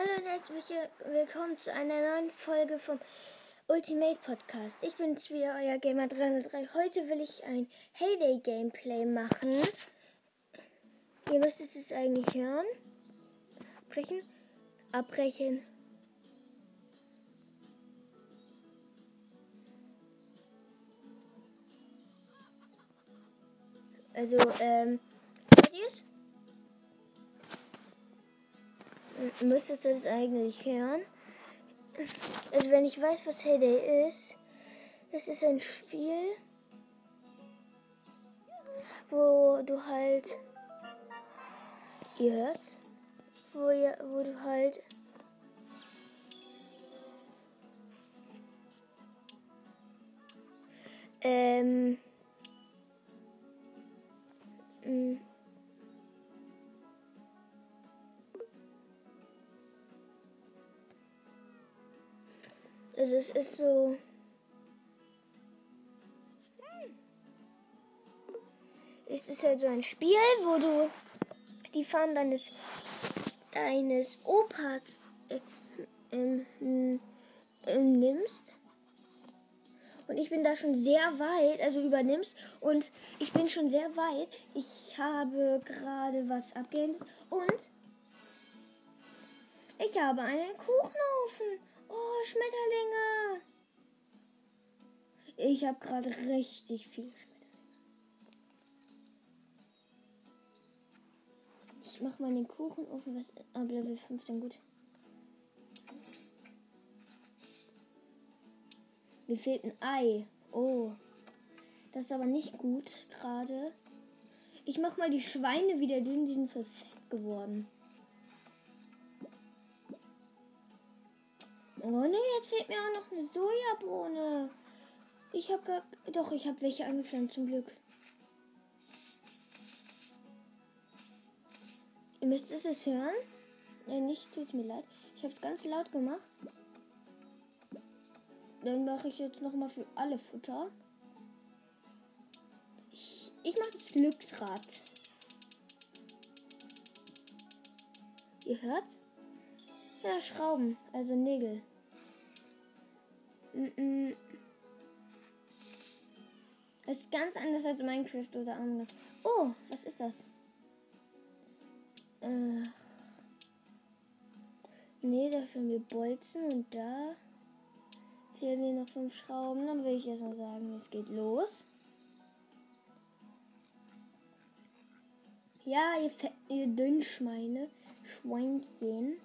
Hallo und herzlich willkommen zu einer neuen Folge vom Ultimate Podcast. Ich bin's wieder, euer Gamer 303. Heute will ich ein Heyday Gameplay machen. Ihr müsstet es eigentlich hören. Abbrechen. Abbrechen. Also, ähm, hört ihr müsstest du das eigentlich hören. Also wenn ich weiß, was Heyday ist, es ist ein Spiel, wo du halt, ihr hört's, wo, ihr, wo du halt ähm, mh, Also es ist so. Es ist halt so ein Spiel, wo du die Fahnen deines, deines Opas äh, ähm, ähm, nimmst. Und ich bin da schon sehr weit, also übernimmst. Und ich bin schon sehr weit. Ich habe gerade was abgehängt. Und ich habe einen Kuchenofen. Oh, Schmetterlinge. Ich habe gerade richtig viel Schmetterlinge. Ich mache mal den Kuchenofen, was ab Level 5 dann gut. Mir fehlt ein Ei. Oh. Das ist aber nicht gut gerade. Ich mach mal die Schweine wieder dünn, die sind voll fett geworden. Oh ne, jetzt fehlt mir auch noch eine Sojabohne. Ich habe gar. Doch, ich habe welche angepflanzt zum Glück. Ihr müsst es hören. Äh, nicht, tut mir leid. Ich habe es ganz laut gemacht. Dann mache ich jetzt noch mal für alle Futter. Ich, ich mache das Glücksrad. Ihr hört? Ja, Schrauben, also Nägel. Es ist ganz anders als Minecraft oder anders. Oh, was ist das? Ach. Nee, da fehlen wir Bolzen und da fehlen mir noch fünf Schrauben. Dann will ich erst mal sagen, es geht los. Ja, ihr, ihr Dünnschweine, Schweinchen.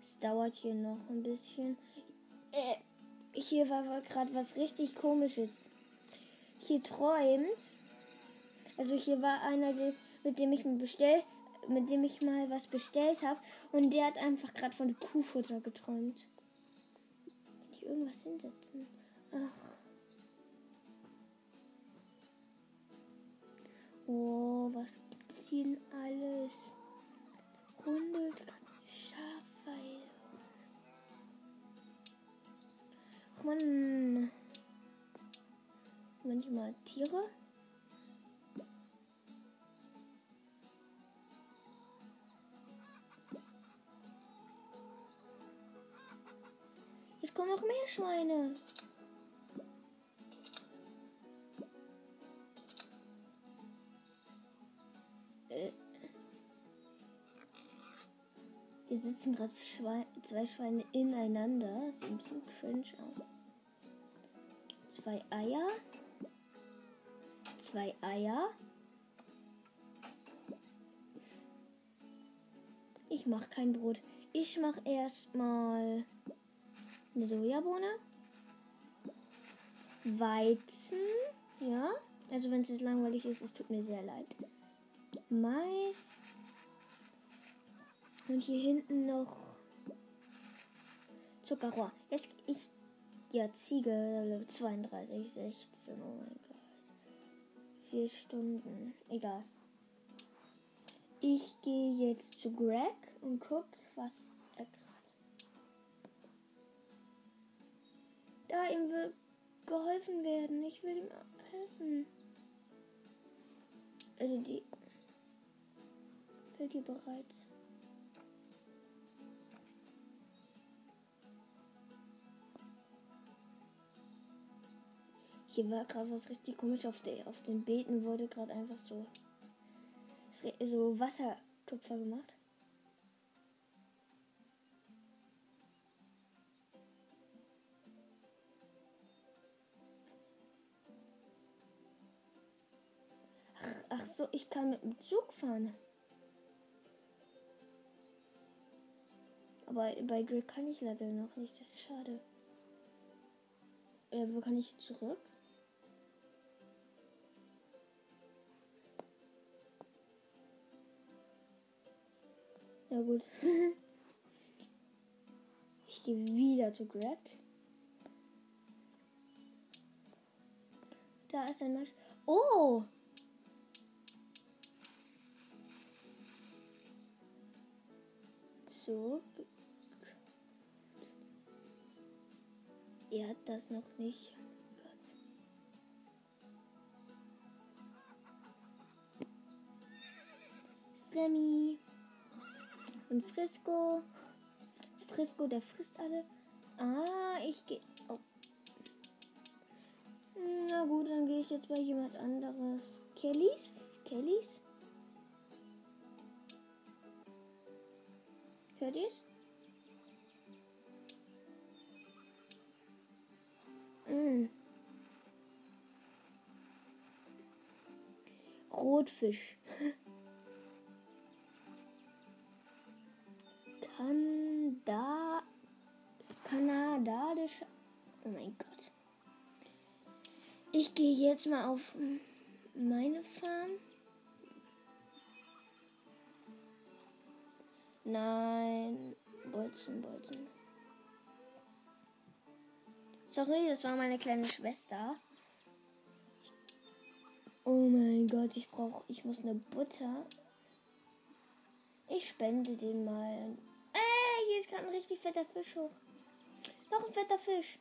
Es dauert hier noch ein bisschen. Äh, hier war gerade was richtig komisches. Hier träumt. Also hier war einer, mit dem ich mir bestellt, mit dem ich mal was bestellt habe. Und der hat einfach gerade von Kuhfutter geträumt. Kann ich irgendwas hinsetzen? Ach. Oh, was gibt's hier denn alles? Hunde, Schafweide. Man manchmal Tiere. Jetzt kommen noch mehr Schweine. Äh. Hier sitzen gerade zwei Schweine ineinander. Sieht ein bisschen cringe aus zwei Eier. Zwei Eier. Ich mache kein Brot. Ich mache erstmal eine Sojabohne. Weizen. Ja. Also wenn es jetzt langweilig ist, es tut mir sehr leid. Mais. Und hier hinten noch Zuckerrohr. Jetzt, ich ja, Ziege, 32, 16, oh mein Gott. Vier Stunden, egal. Ich gehe jetzt zu Greg und guck, was er gerade. Da ihm will geholfen werden. Ich will ihm helfen. Also die. Fällt hier bereits. Hier war gerade was richtig komisch. Auf, der, auf den Beeten wurde gerade einfach so, so Wassertupfer gemacht. Ach, ach so, ich kann mit dem Zug fahren. Aber bei Grid kann ich leider noch nicht. Das ist schade. Äh, wo kann ich zurück? Ja gut. ich gehe wieder zu Greg. Da ist ein Mensch. Oh! So. Er hat das noch nicht. Sammy und Frisco. Frisco, der frisst alle. Ah, ich gehe. Oh. Na gut, dann gehe ich jetzt bei jemand anderes. Kellys? Kellys? Hört ihr's? Mm. Rotfisch. Kanda kanadischer. Oh mein Gott. Ich gehe jetzt mal auf meine Farm. Nein. Bolzen, Bolzen. Sorry, das war meine kleine Schwester. Oh mein Gott, ich brauche, ich muss eine Butter. Ich spende den mal. Hier ist gerade ein richtig fetter Fisch hoch. Noch ein fetter Fisch.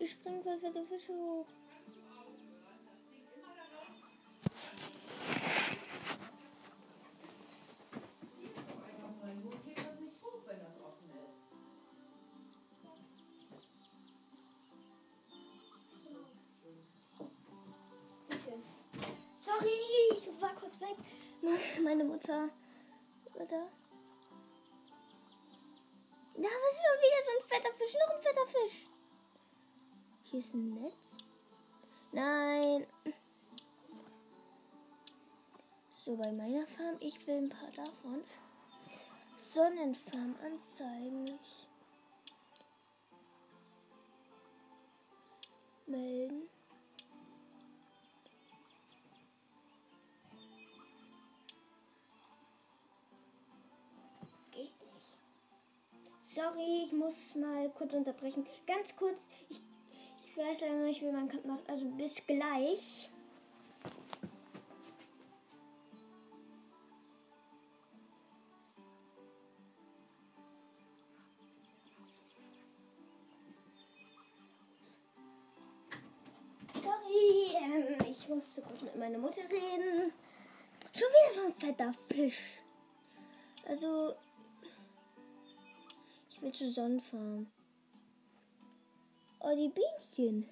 Ich springe bei fette Fische hoch. Meine Mutter. Oder? Da ist schon wieder so ein fetter Fisch. Noch ein fetter Fisch. Hier ist ein Netz. Nein. So, bei meiner Farm, ich will ein paar davon. Sonnenfarm anzeigen. Melden. Sorry, ich muss mal kurz unterbrechen. Ganz kurz, ich, ich weiß leider nicht, wie man macht. Also bis gleich. Sorry, ähm, ich musste kurz mit meiner Mutter reden. Schon wieder so ein fetter Fisch. Also, will zur Sonnenfarm. Oh, die Bienchen.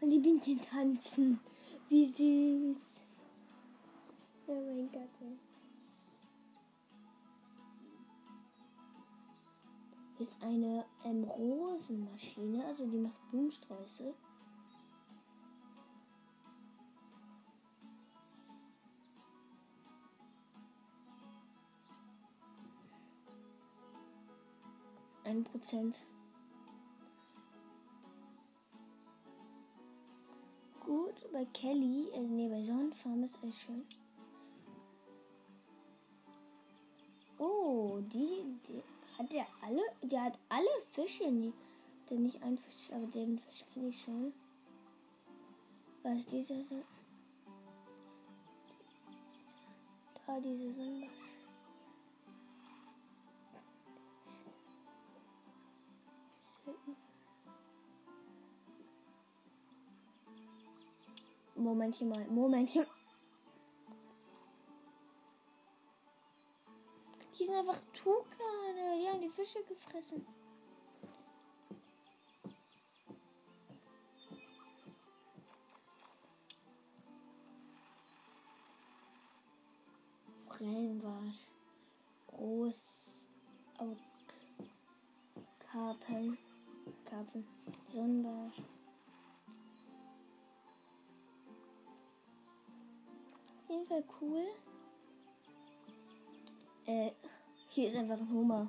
Und die Bienchen tanzen. Wie süß. Oh mein Gott. Ist eine ähm, Rosenmaschine, also die macht Blumensträuße. Ein Prozent. Gut, bei Kelly, äh, nee, bei Sonnenfarm ist alles schön. Oh, die, die hat der alle? Der hat alle Fische nie. Der nicht ein Fisch, aber den Fisch kenne ich schon. Was ist dieser so? Da diese Sonne. Momentchen mal, Momentchen. Die sind einfach Tukane. Die haben die Fische gefressen. Forellenbarsch. Groß. Karpeln. Karpfen. Sonnenbarsch. Auf jeden Fall cool. Äh, hier ist einfach ein Hummer.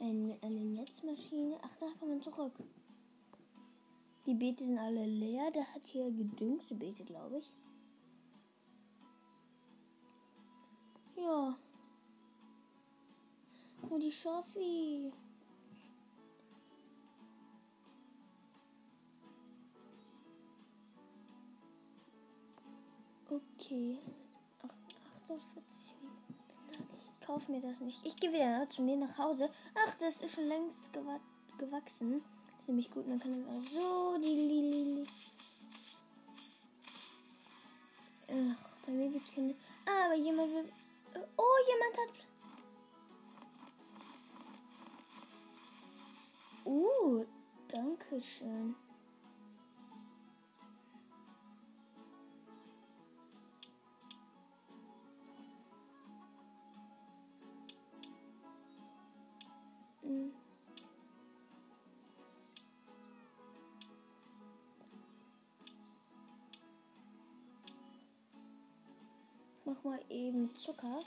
Ein, eine Netzmaschine. Ach, da kann man zurück. Die Beete sind alle leer. Der hat hier gedüngte Beete, glaube ich. Ja. Oh, die Schaffi. Okay. Ach, 48 Minuten. Ich kaufe mir das nicht. Ich gehe wieder zu mir nach Hause. Ach, das ist schon längst gewa gewachsen. Ziemlich gut. dann kann ich so die Lili. Ach, bei mir gibt es keine. Ah, aber jemand will. Oh, jemand hat. Uh, danke schön. Hm. Mach mal eben Zucker.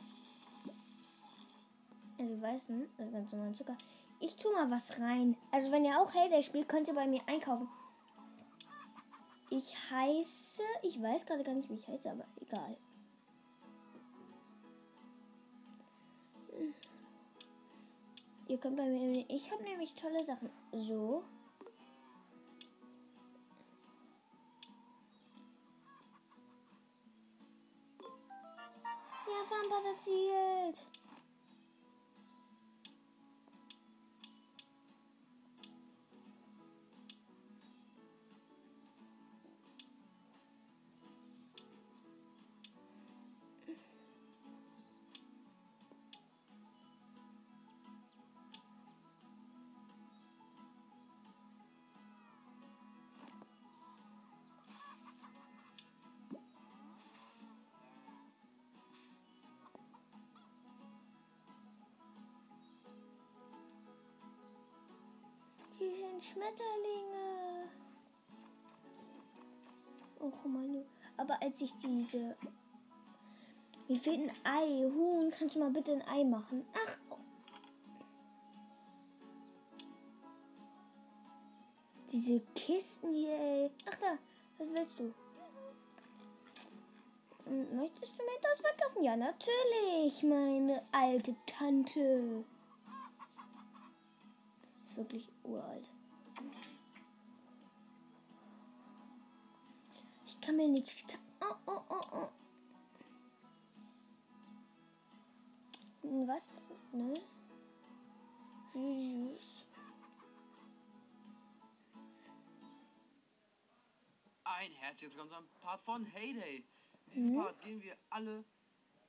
Also weißen, das ist ganz normal Zucker. Ich tue mal was rein. Also wenn ihr auch Heyday spielt, könnt ihr bei mir einkaufen. Ich heiße, ich weiß gerade gar nicht, wie ich heiße, aber egal. Ihr könnt bei mir. Ich habe nämlich tolle Sachen. So. Ja, Farmpass erzielt. Sind Schmetterlinge. Och meine. Aber als ich diese. Mir fehlt ein Ei. Huhn, kannst du mal bitte ein Ei machen? Ach. Diese Kisten hier, ey. Ach da, was willst du? Hm, Möchtest du mir das verkaufen? Ja, natürlich, meine alte Tante. Ist wirklich uralt. Kann mir nichts. Oh, oh, oh, oh. Was? Ne? Süß. Ein herzliches willkommen zum Part von Heyday. In diesem Mhm. Part gehen wir alle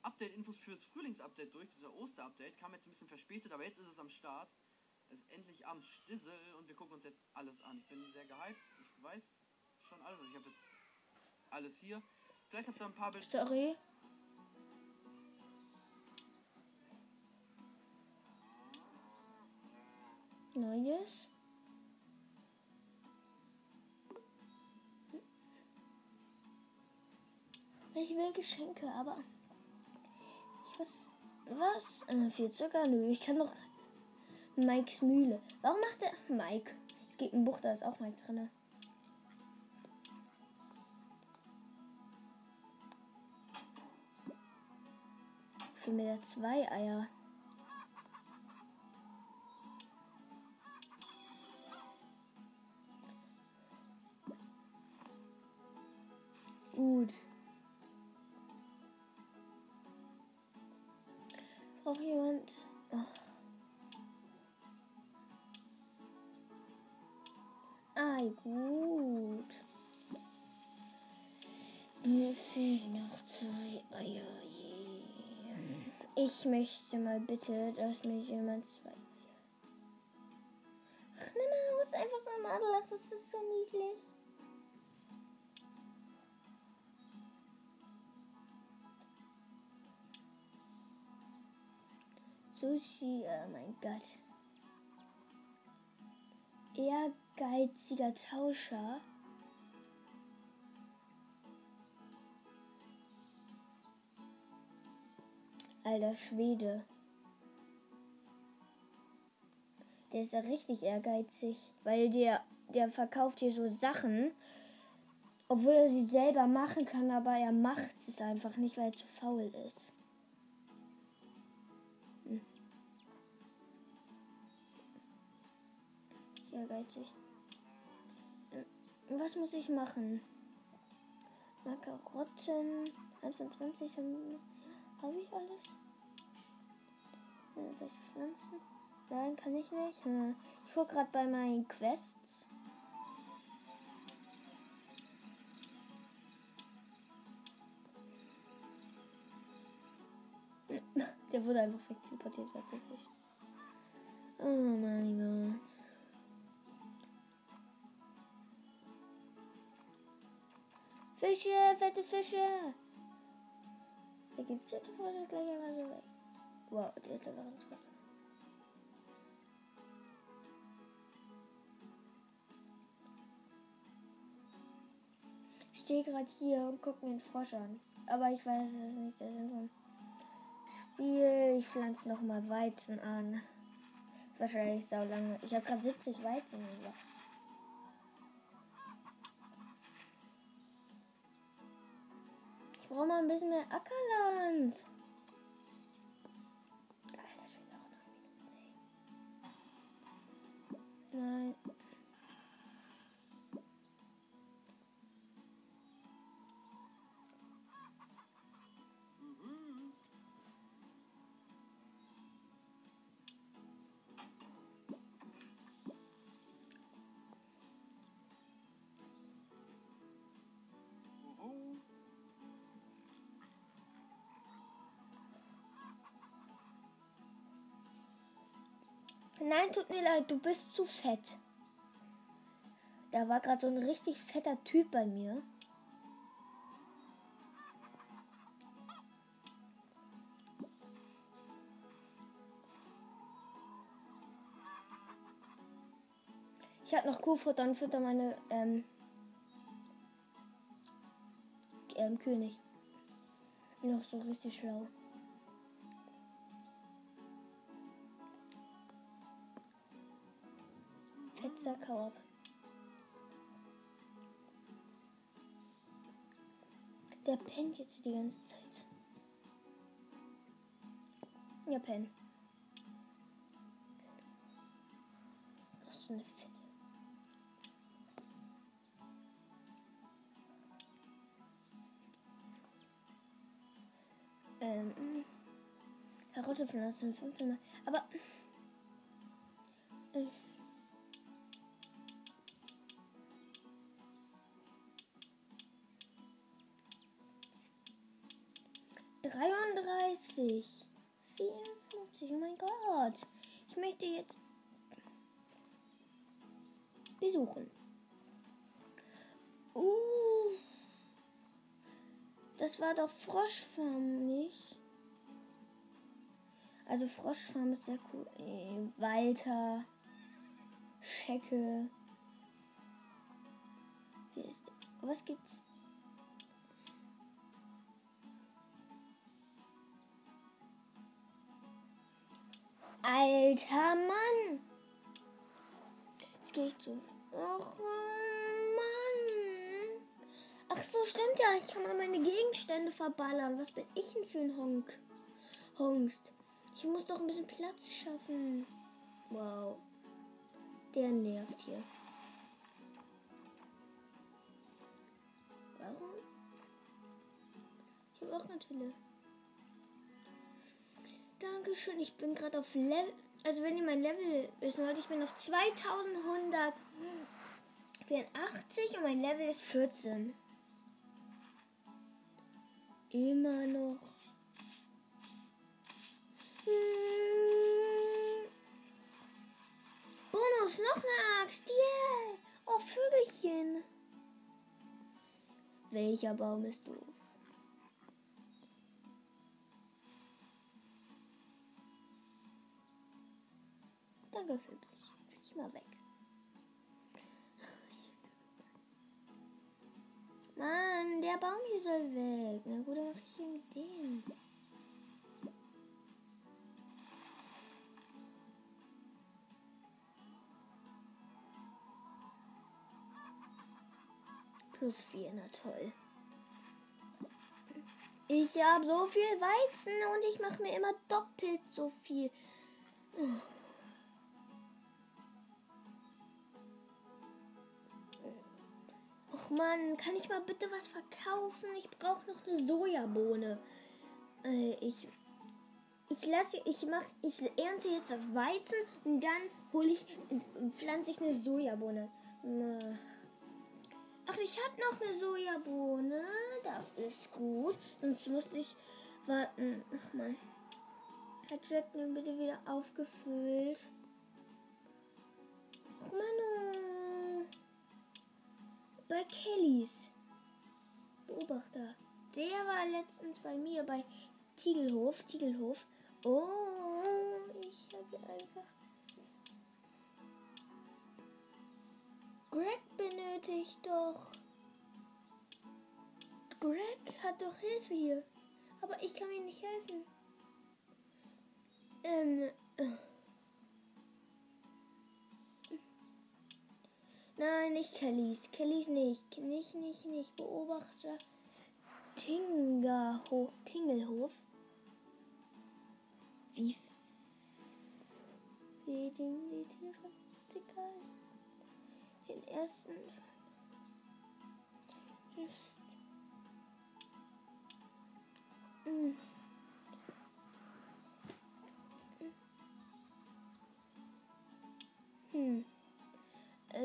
Update-Infos fürs Frühlingsupdate durch. Dieser Oster-Update kam jetzt ein bisschen verspätet, aber jetzt ist es am Start. Es ist endlich am Stissel und wir gucken uns jetzt alles an. Ich bin sehr gehypt. Ich weiß schon alles. Also ich habe jetzt alles hier. Vielleicht habt ihr ein paar Bilder. Sorry. Neues. Ich will Geschenke, aber ich was was? Äh, viel Zucker? Nö, ich kann doch Mikes Mühle. Warum macht der Mike? Es gibt ein Buch, da ist auch Mike drin. Da zwei Eier. Gut. Braucht jemand. Ach. Ich möchte mal bitte, dass mir jemand zwei. Ach, eine Maus, einfach so ein Madel. Das ist so niedlich. Sushi, oh mein Gott. Ehrgeiziger Tauscher. Alter Schwede. Der ist ja richtig ehrgeizig, weil der, der verkauft hier so Sachen, obwohl er sie selber machen kann, aber er macht es einfach nicht, weil er zu faul ist. Hm. Ehrgeizig. Hm, was muss ich machen? Makarotten, 1 von 20 habe ich alles? Ja, soll ich pflanzen? Nein, kann ich nicht. Hm. Ich gucke gerade bei meinen Quests. Der wurde einfach wegteleportiert tatsächlich. Oh mein Gott. Fische, fette Fische. Da geht's jetzt das gleich einmal so weg. Wow, der ist einfach ins Wasser. Ich stehe gerade hier und gucke mir einen Frosch an. Aber ich weiß, das ist nicht der Sinn vom Spiel. Ich pflanze nochmal Weizen an. Wahrscheinlich sau lange. Ich habe gerade 70 Weizen gesagt. Ich brauche mal ein bisschen mehr Ackerland. Alter, wieder auch neun Minuten. Ey. Nein. Nein, tut mir leid, du bist zu fett. Da war gerade so ein richtig fetter Typ bei mir. Ich habe noch Kuhfutter und fütter meine ähm, ähm, König. Noch so richtig schlau. Hau ab. Der pennt jetzt die ganze Zeit. Ja, penn. Ach, so eine Fette. Ähm. Karotte von das sind fünfte Mal. Aber. Ich. Dreiunddreißig. Vierundfünfzig. Oh mein Gott. Ich möchte jetzt besuchen. Uh. Das war doch Froschfarm, nicht? Also Froschfarm ist sehr cool. Äh, Walter. Schecke. Hier ist. Was gibt's? Alter Mann! Jetzt gehe ich zu. Ach Mann! Ach so, stimmt ja. Ich kann mal meine Gegenstände verballern. Was bin ich denn für ein Honk? Hongst. Ich muss doch ein bisschen Platz schaffen. Wow. Der nervt hier. Warum? Ich habe auch natürlich. Dankeschön. Ich bin gerade auf Level. Also wenn ihr mein Level wissen wollt, ich bin auf 2100 Ich bin 80 und mein Level ist 14. Immer noch. Hm. Bonus, noch eine Axt. Yeah. Oh, Vögelchen. Welcher Baum ist doof? Danke, Vögelchen. Flieg mal weg. Mann, der Baum hier soll weg. Na gut, dann mach ich hier mit dem. Plus vier, na toll. Ich habe so viel Weizen und ich mache mir immer doppelt so viel. Och Mann, kann ich mal bitte was verkaufen? Ich brauche noch eine Sojabohne. Äh, ich ich lasse ich mach ich ernte jetzt das Weizen und dann hole ich pflanze ich eine Sojabohne. Ach, ich habe noch eine Sojabohne. Das ist gut. Sonst musste ich warten. Ach man. Hat Red mir bitte wieder aufgefüllt. Ach Mann. Bei Kellys. Beobachter. Der war letztens bei mir bei Tiegelhof. Tiegelhof. Oh, ich habe einfach. Greg benötigt doch. Greg hat doch Hilfe hier. Aber ich kann ihm nicht helfen. Ähm. Nein, nicht Kellys. Kellys nicht. Nicht, nicht, nicht. Beobachter. Tingerhof. Tingelhof. Wie viel die Tiere den ersten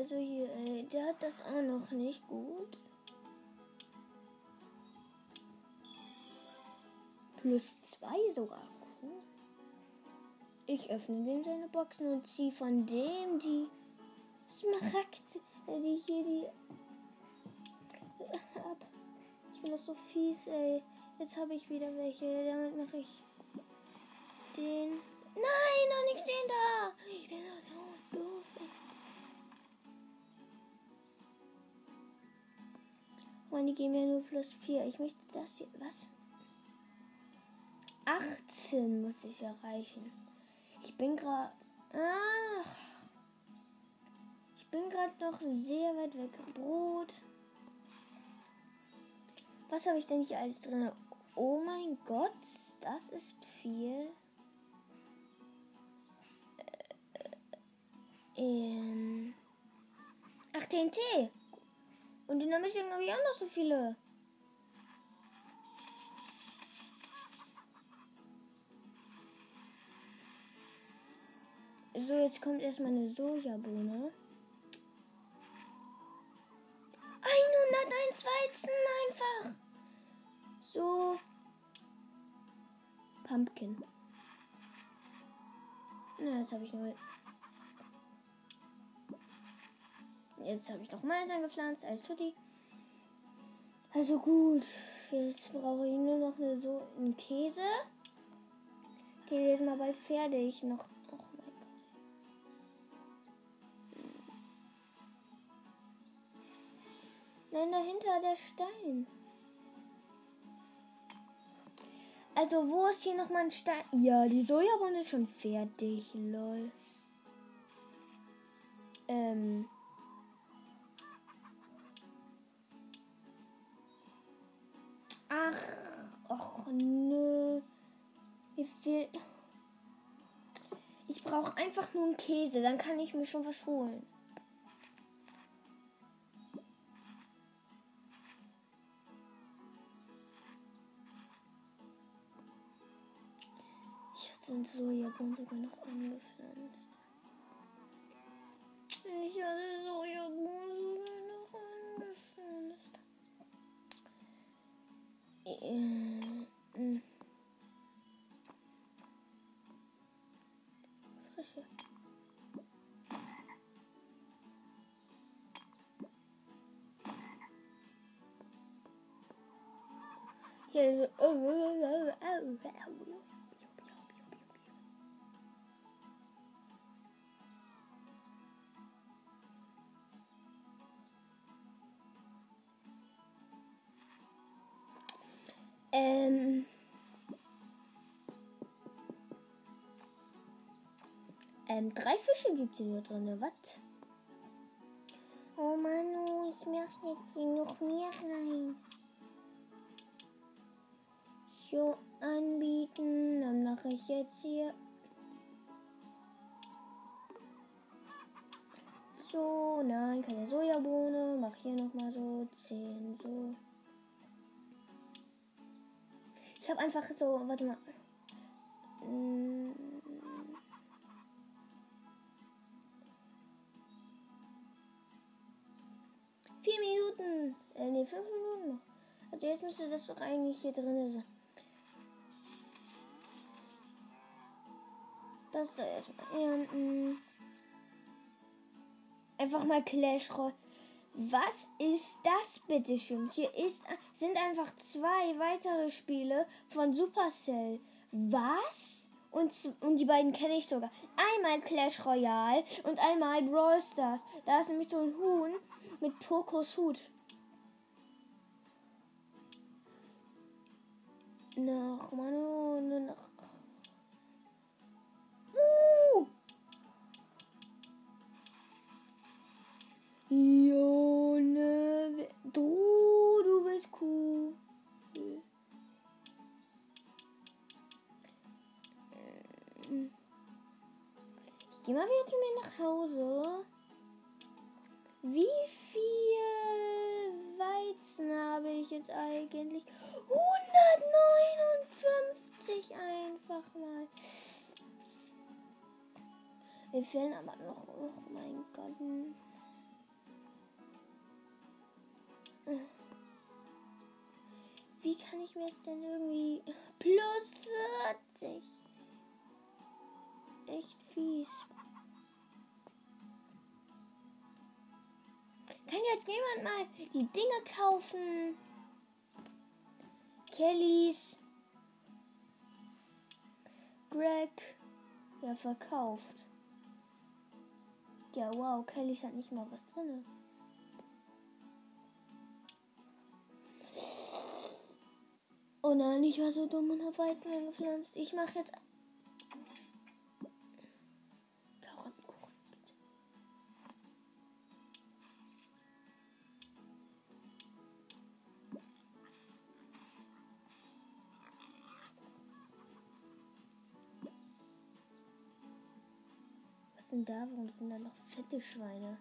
Also hier, ey, der hat das auch noch nicht gut. Plus zwei sogar. Ich öffne dem seine Boxen und ziehe von dem die Smaragd, die hier die ab. Ich bin doch so fies, ey. Jetzt habe ich wieder welche. Damit mache ich den. Nein, noch nicht den da. Ich bin doch Mann, die geben ja nur plus 4. Ich möchte das hier. Was? 18 muss ich erreichen. Ich bin gerade. Ach. Ich bin gerade noch sehr weit weg. Brot. Was habe ich denn hier alles drin? Oh mein Gott, das ist viel. Ähm. Ach, TNT. Und in der Mischung habe ich auch noch so viele. So, jetzt kommt erstmal eine Sojabohne. 101 Weizen einfach. So. Pumpkin. Na, jetzt habe ich nur. Jetzt habe ich noch Mais angepflanzt als Tutti. Also gut. Jetzt brauche ich nur noch eine so einen Käse. Käse ist mal bald fertig. Noch Nein, dahinter der Stein. Also, wo ist hier nochmal ein Stein? Ja, die Sojabohne ist schon fertig, lol. Ähm. Ach, och, nö. Mir fehlt. Ich brauche einfach nur einen Käse, dann kann ich mir schon was holen. den Sojabohnen sogar noch angepflanzt. Ich hatte Sojabohnen sogar Äh, mh. Frische. Hier so. Ähm. Ähm, drei Fische gibt es hier drin, was? Oh Manu, ich mach jetzt hier noch mehr rein. So, anbieten, dann mache ich jetzt hier. So, nein, keine Sojabohne. Mach hier nochmal so 10, so. Ich habe einfach so, warte mal. Vier Minuten. Äh, nee, fünf Minuten noch. Also jetzt müsste das doch eigentlich hier drin sein. Das da erstmal. Mm. Einfach mal Clash Royale. Was ist das bitte schön? Hier ist, sind einfach zwei weitere Spiele von Supercell. Was? Und, und die beiden kenne ich sogar. Einmal Clash Royale und einmal Brawl Stars. Da ist nämlich so ein Huhn mit Pokos Hut. Noch, Manu, nur noch. Uh! Jone, du, du bist cool. Gehe mal wieder zu mir nach Hause. Wie viel Weizen habe ich jetzt eigentlich? 159 einfach mal. Mir fehlen aber noch, oh mein Gott. Wie kann ich mir es denn irgendwie... Plus 40. Echt fies. Kann jetzt jemand mal die Dinge kaufen? Kellys. Greg. Ja, verkauft. Ja, wow, Kellys hat nicht mal was drin. Oh nein, ich war so dumm und habe Weizen angepflanzt. Ich mache jetzt. Sind da? Warum sind da noch fette Schweine?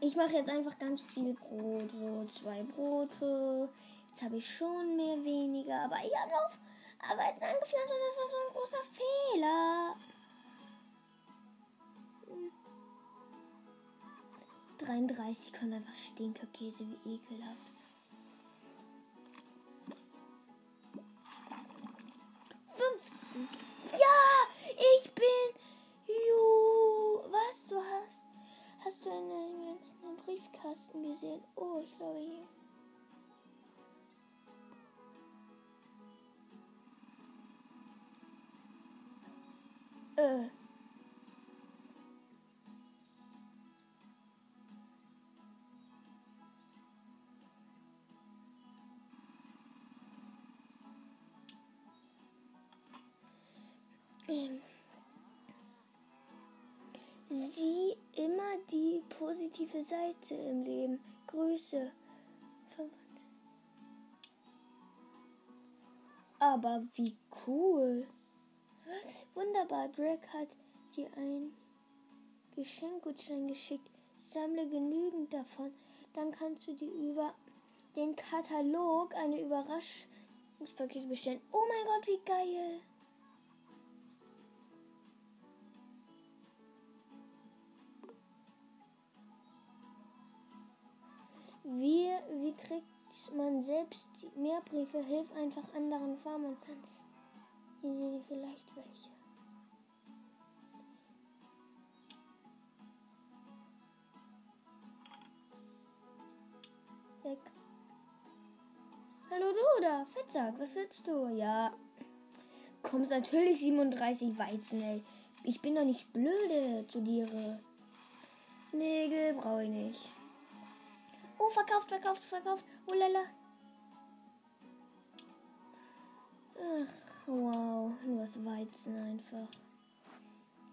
Ich mache jetzt einfach ganz viel Brot. So zwei Brote. Jetzt habe ich schon mehr weniger, aber ich habe noch Arbeiten angepflanzt und das war so ein großer Fehler. Hm. 33 kommt einfach Stinkerkäse, wie ekelhaft. Hast du einen ganzen Briefkasten gesehen? Oh, ich glaube hier. Äh. Positive Seite im Leben. Grüße. Aber wie cool. Wunderbar, Greg hat dir ein Geschenkgutschein geschickt. Sammle genügend davon. Dann kannst du dir über den Katalog eine Überraschungspaket bestellen. Oh mein Gott, wie geil! Wie, wie kriegt man selbst mehr Briefe, hilf einfach anderen Farmern. Hier sehe ich vielleicht welche. Weg. Hallo du da, Fettsack, was willst du? Ja. Kommst natürlich 37 Weizen, ey. Ich bin doch nicht blöde zu dir. Nägel brauche ich nicht. Oh, verkauft, verkauft, verkauft. Oh lala. Ach, wow. Nur das Weizen einfach.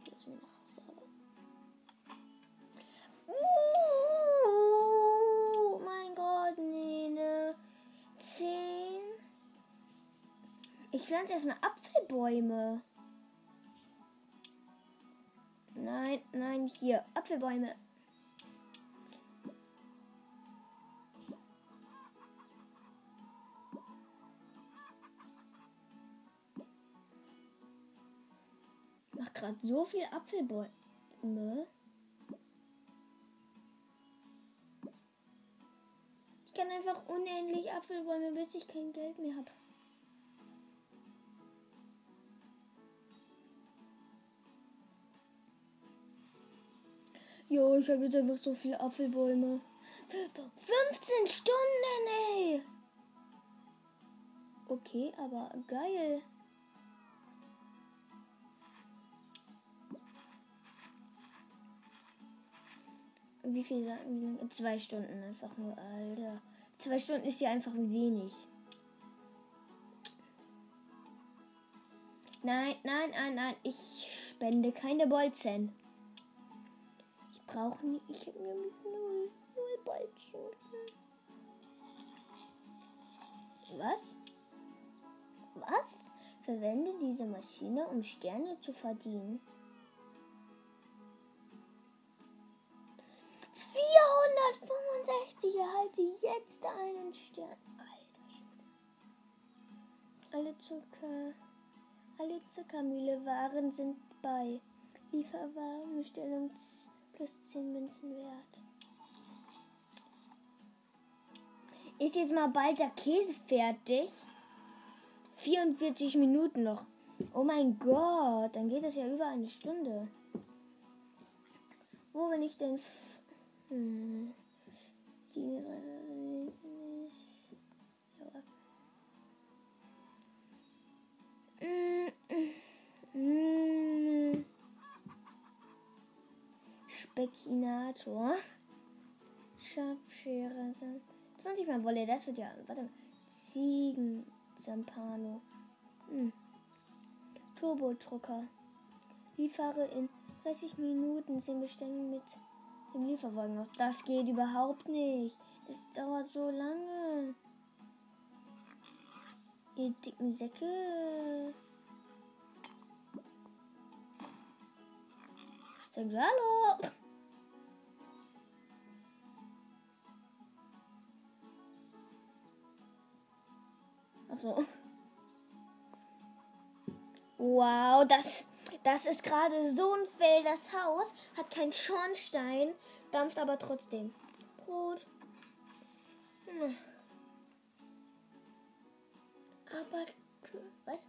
Muss mir nach Hause aber. Oh mein Gott, Nene. Zehn. Ich pflanze erstmal Apfelbäume. Nein, nein, hier. Apfelbäume. Mach gerade so viel Apfelbäume. Ich kann einfach unendlich Apfelbäume, bis ich kein Geld mehr habe. Jo, ich habe jetzt einfach so viele Apfelbäume. 15 Stunden, ey! Okay, aber geil. Wie viel wir? Zwei Stunden einfach nur, Alter. Zwei Stunden ist ja einfach wenig. Nein, nein, nein, nein. Ich spende keine Bolzen. Ich brauche nicht. Ich habe nämlich null, null Bolzen. Was? Was? Verwende diese Maschine, um Sterne zu verdienen. 465 erhalte jetzt einen Stern. Alter Schwede. Alle Zucker. Alle Zuckermühle-Waren sind bei Lieferwarenbestellung z- plus 10 Münzen wert. Ist jetzt mal bald der Käse fertig? 44 Minuten noch. Oh mein Gott, dann geht es ja über eine Stunde. Wo bin ich denn? Hm. Die ja. Mm, mm. Spekinator. Schafscherer. Sam- 20 Mal Wolle, das wird ja. Warte mal. Ziegen. Zampano. Hm. Turbodrucker. Liefere in 30 Minuten 10 Bestellungen mit dem Lieferwagen aus. Das geht überhaupt nicht. Das dauert so lange. Ihr dicken Säcke. Sagt Hallo. Ach so. Wow, das, das ist gerade so ein Fell. Das Haus hat keinen Schornstein, dampft aber trotzdem. Brot. Hm. Aber, was?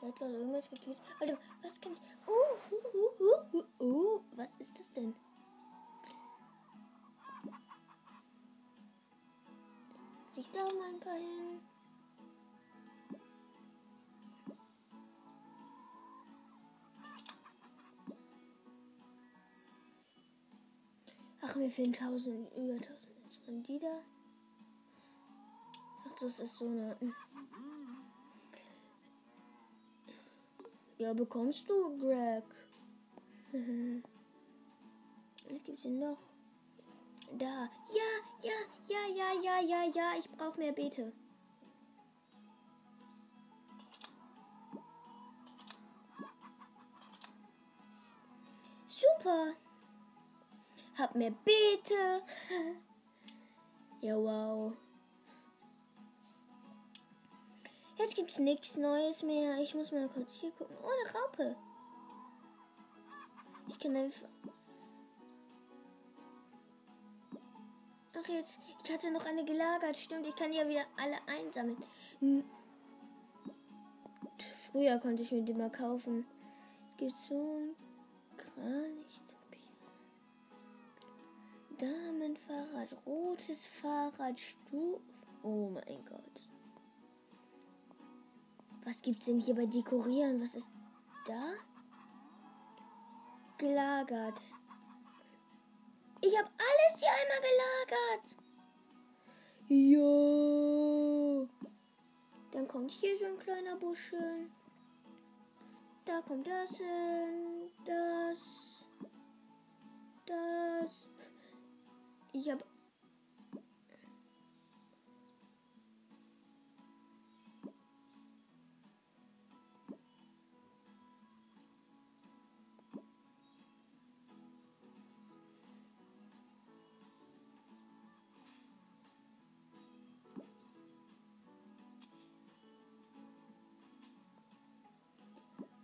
Er hat gerade irgendwas gekriegt. Warte, was kann ich? Uh, uh, uh, uh, uh, uh. Was ist das denn? Ich da mal ein paar hin. Ach, mir fehlen 1000, über 1000 Und die da? Ach, das ist so eine. Ja, bekommst du, Greg. Was gibt's denn noch? Da. Ja, ja, ja, ja, ja, ja, ja. Ich brauche mehr Beete. Super. Hab mehr Beete. ja, wow. Jetzt gibt's nichts Neues mehr. Ich muss mal kurz hier gucken. Oh, eine Raupe. Ich kann einfach. Ach jetzt, ich hatte noch eine gelagert. Stimmt, ich kann ja wieder alle einsammeln. Hm. Früher konnte ich mir die mal kaufen. Es gibt so ein Kranich. Damenfahrrad, rotes Fahrrad, Stuf. Oh mein Gott. Was gibt's denn hier bei Dekorieren? Was ist da? Gelagert. Ich habe alles hier einmal gelagert. Ja. Dann kommt hier so ein kleiner Buschel. Da kommt das hin. Das. Das. Ich habe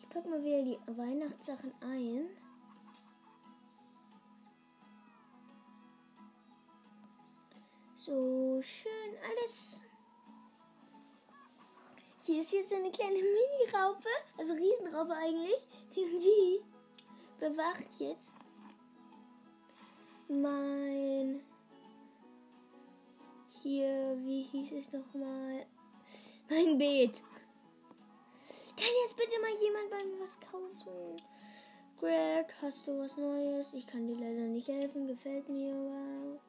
Ich pack mal wieder die Weihnachtssachen ein. So schön alles. Hier ist jetzt eine kleine Mini-Raupe, also Riesenraupe eigentlich. Die und die bewacht jetzt mein. Hier, wie hieß es nochmal? Mein Beet. Kann jetzt bitte mal jemand bei mir was kaufen? Greg, hast du was Neues? Ich kann dir leider nicht helfen. Gefällt mir. Wow.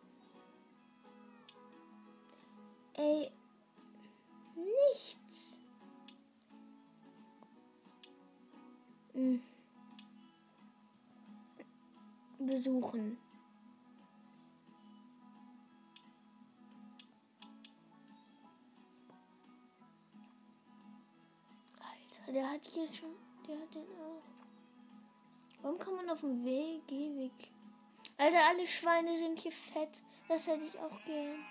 Ey, nichts. Hm. Besuchen. Alter, der hat hier schon, der hat den auch. Warum kann man auf dem Weg, Gehweg? Alter, alle Schweine sind hier fett. Das hätte ich auch gern.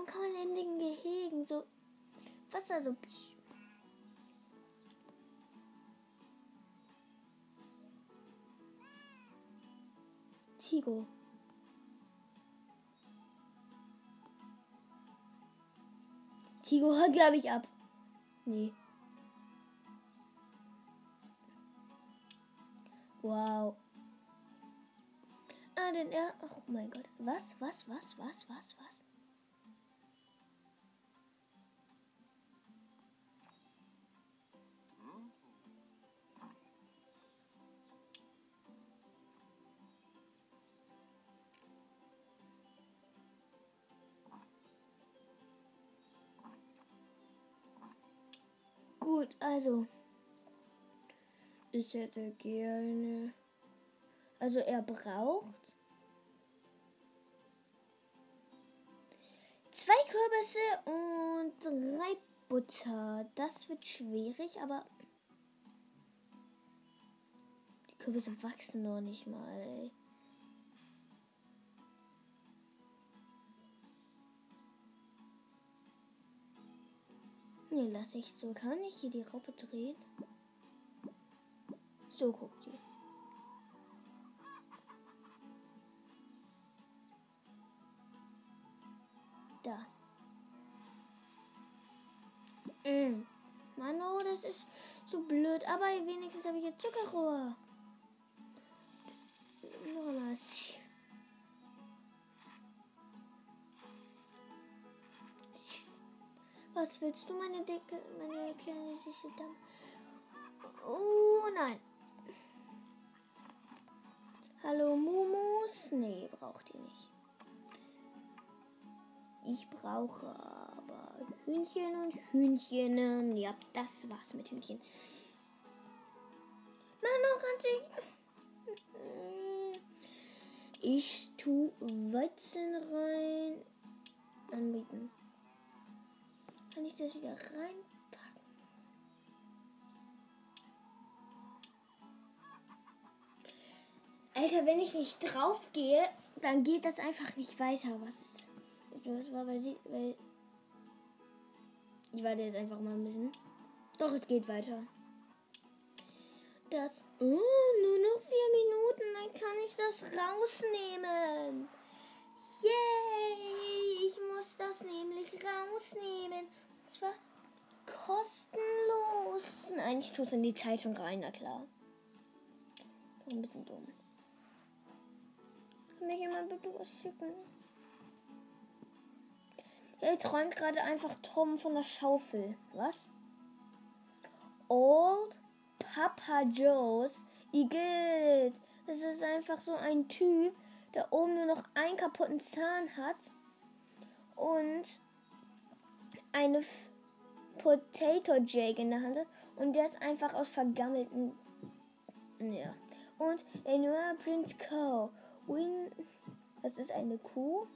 Warum kann man in den Gehegen so Wasser so. Tigo. Tigo hat, glaube ich, ab. Nee. Wow. Ah, denn er. Oh mein Gott. Was? Was? Was? Was? Was? Was? Gut, also. Ich hätte gerne. Also er braucht zwei Kürbisse und drei Butter. Das wird schwierig, aber die Kürbisse wachsen noch nicht mal. Nee, lass ich so. Kann ich hier die Raupe drehen? So guckt die. Da. Mm. Mann, oh, das ist so blöd. Aber wenigstens habe ich jetzt Zuckerrohr. Noch einmal. Was willst du, meine dicke, meine kleine süße Dame? Oh nein. Hallo Mumus? Nee, braucht ihr nicht. Ich brauche aber Hühnchen und Hühnchen. Ja, das war's mit Hühnchen. Mano kann sich. Ich tu Weizen rein. Anbieten. Kann ich das wieder reinpacken? Alter, wenn ich nicht drauf gehe, dann geht das einfach nicht weiter. Was ist das? war, weil sie, weil Ich warte jetzt einfach mal ein bisschen. Doch, es geht weiter. Das. Oh, nur noch vier Minuten, dann kann ich das rausnehmen. Zwar kostenlos. Nein, ich tue es in die Zeitung rein, na klar. Ein bisschen dumm. Kann mir jemand bitte was schicken? Er träumt gerade einfach Tom von der Schaufel. Was? Old Papa Joe's Igitt. Das ist einfach so ein Typ, der oben nur noch einen kaputten Zahn hat und eine Potato Jake in der Hand hat und der ist einfach aus vergammelten. Ja. Und Enua Prince Co. Win. Das ist eine Kuh.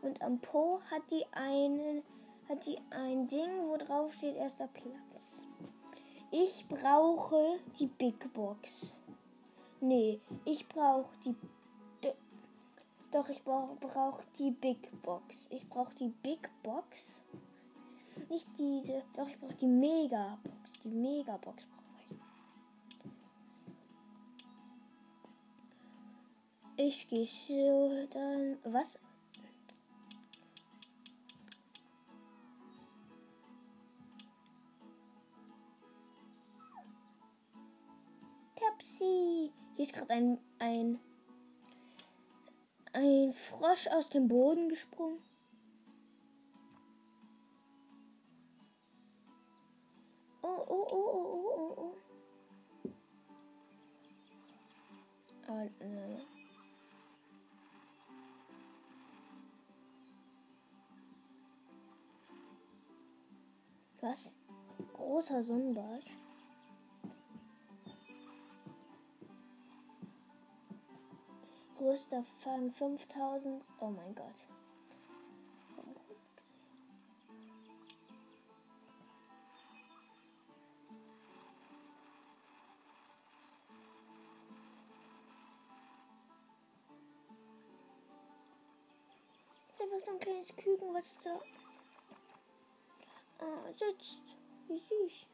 Und am Po hat die einen, hat die ein Ding, wo drauf steht erster Platz. Ich brauche die Big Box. Nee, ich brauche die. Doch, ich brauche brauch die Big Box. Ich brauche die Big Box. Nicht diese. Doch, ich brauche die Mega Box. Die Mega Box brauche ich. Ich gehe so dann. Was? Tapsi. Hier ist gerade ein, ein, ein Frosch aus dem Boden gesprungen. Großer Sonnenbarsch. Größter Fang 5000. Oh mein Gott. Ein kleines Küken, was da ah, sitzt. Wie süß.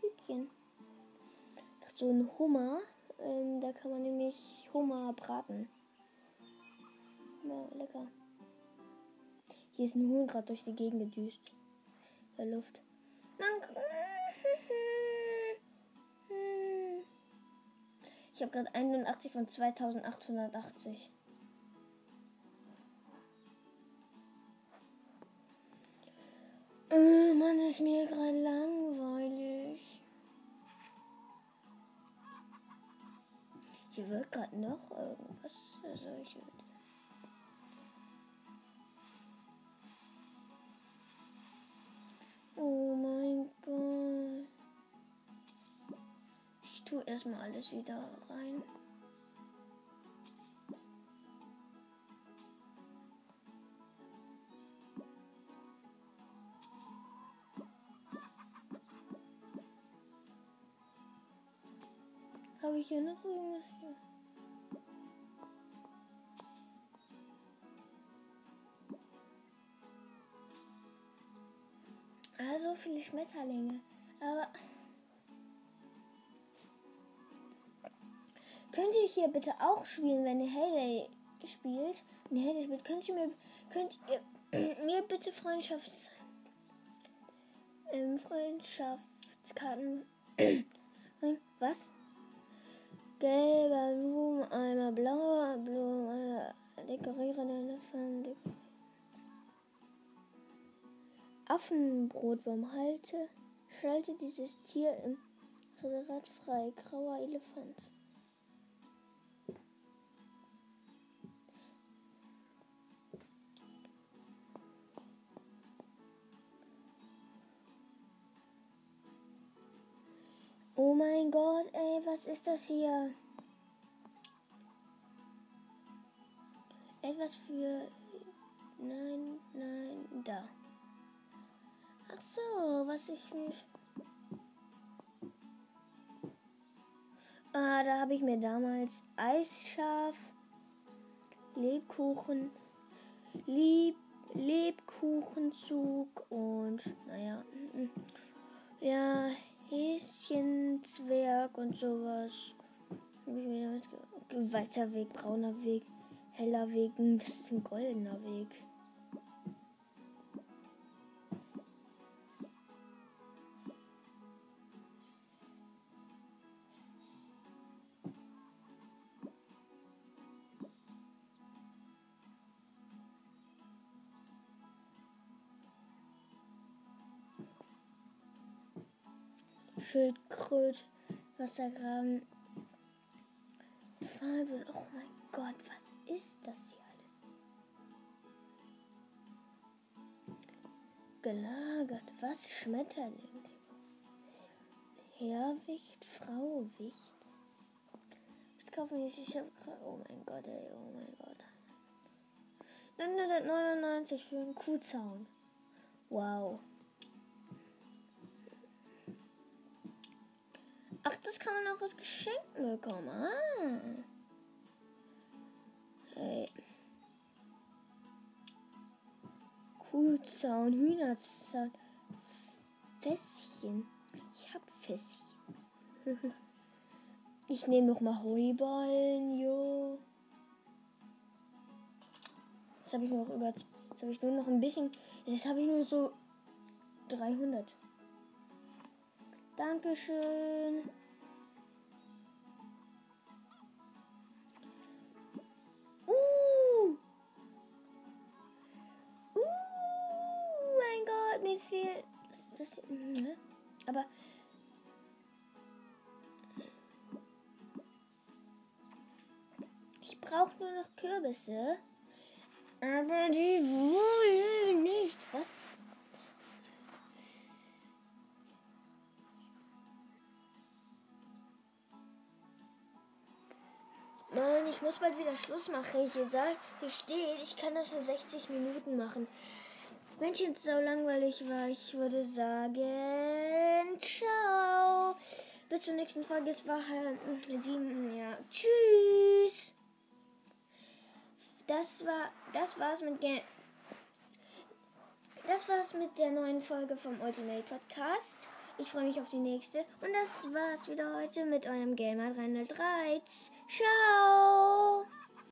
Kükchen. Das ist so ein Hummer. Ähm, da kann man nämlich Hummer braten. Ja, lecker. Hier ist ein Huhn gerade durch die Gegend gedüst. Der Luft. Ich habe gerade 81 von 2880. Oh Mann, ist mir gerade langweilig. Hier wird gerade noch irgendwas. Ich oh mein Gott. Ich tue erstmal alles wieder rein. Ich hier noch irgendwas hier? Ah, so viele Schmetterlinge. Aber. Könnt ihr hier bitte auch spielen, wenn ihr Heyday spielt? Wenn Heyday spielt, könnt ihr mir, könnt ihr mir bitte Freundschafts, ähm, Freundschaftskarten. Was? Gelber Blumen, einmal blauer Blumen, dekoriere deine Farben. Affenbrot beim Halte. Schalte dieses Tier im Reservat frei. Grauer Elefant. Oh mein Gott, ey, was ist das hier? Etwas für. Nein, nein, da. Ach so, was ich nicht. Ah, da habe ich mir damals Eisschaf, Lebkuchen, Lieb, Lebkuchenzug und naja, ja, Häschenzwerg und sowas. Weißer Weg, brauner Weg, heller Weg, das ist ein goldener Weg. Schildkröt, Wassergraben, Farbe. Oh mein Gott, was ist das hier alles? Gelagert, was Schmetterling? Herrwicht, Frauwicht. Was kaufen wir? Ich hab Oh mein Gott, ey, oh mein Gott. 999 für einen Kuhzaun. Wow. Ach, das kann man auch als Geschenk bekommen. Ah. Hey. Kuhzaun, Hühnerzaun, Fässchen. Ich hab Fässchen. ich nehme noch mal Heuballen, jo. Jetzt habe ich noch über. Jetzt habe ich nur noch ein bisschen. Jetzt habe ich nur so 300. Dankeschön. Uh. Uh, mein Gott, mir fehlt. Was ist das? Ne? Aber. Ich brauche nur noch Kürbisse. Aber die wollen nicht. Was? Mann, ich muss bald wieder Schluss machen. Hier, sag, hier steht, ich kann das nur 60 Minuten machen. Wenn es jetzt so langweilig war, ich würde sagen, ciao. Bis zur nächsten Folge. Es war halt sieben, ja. Tschüss. Das war, das war's mit Game. Das war's mit der neuen Folge vom Ultimate Podcast. Ich freue mich auf die nächste. Und das war's wieder heute mit eurem Gamer 303. Ciao!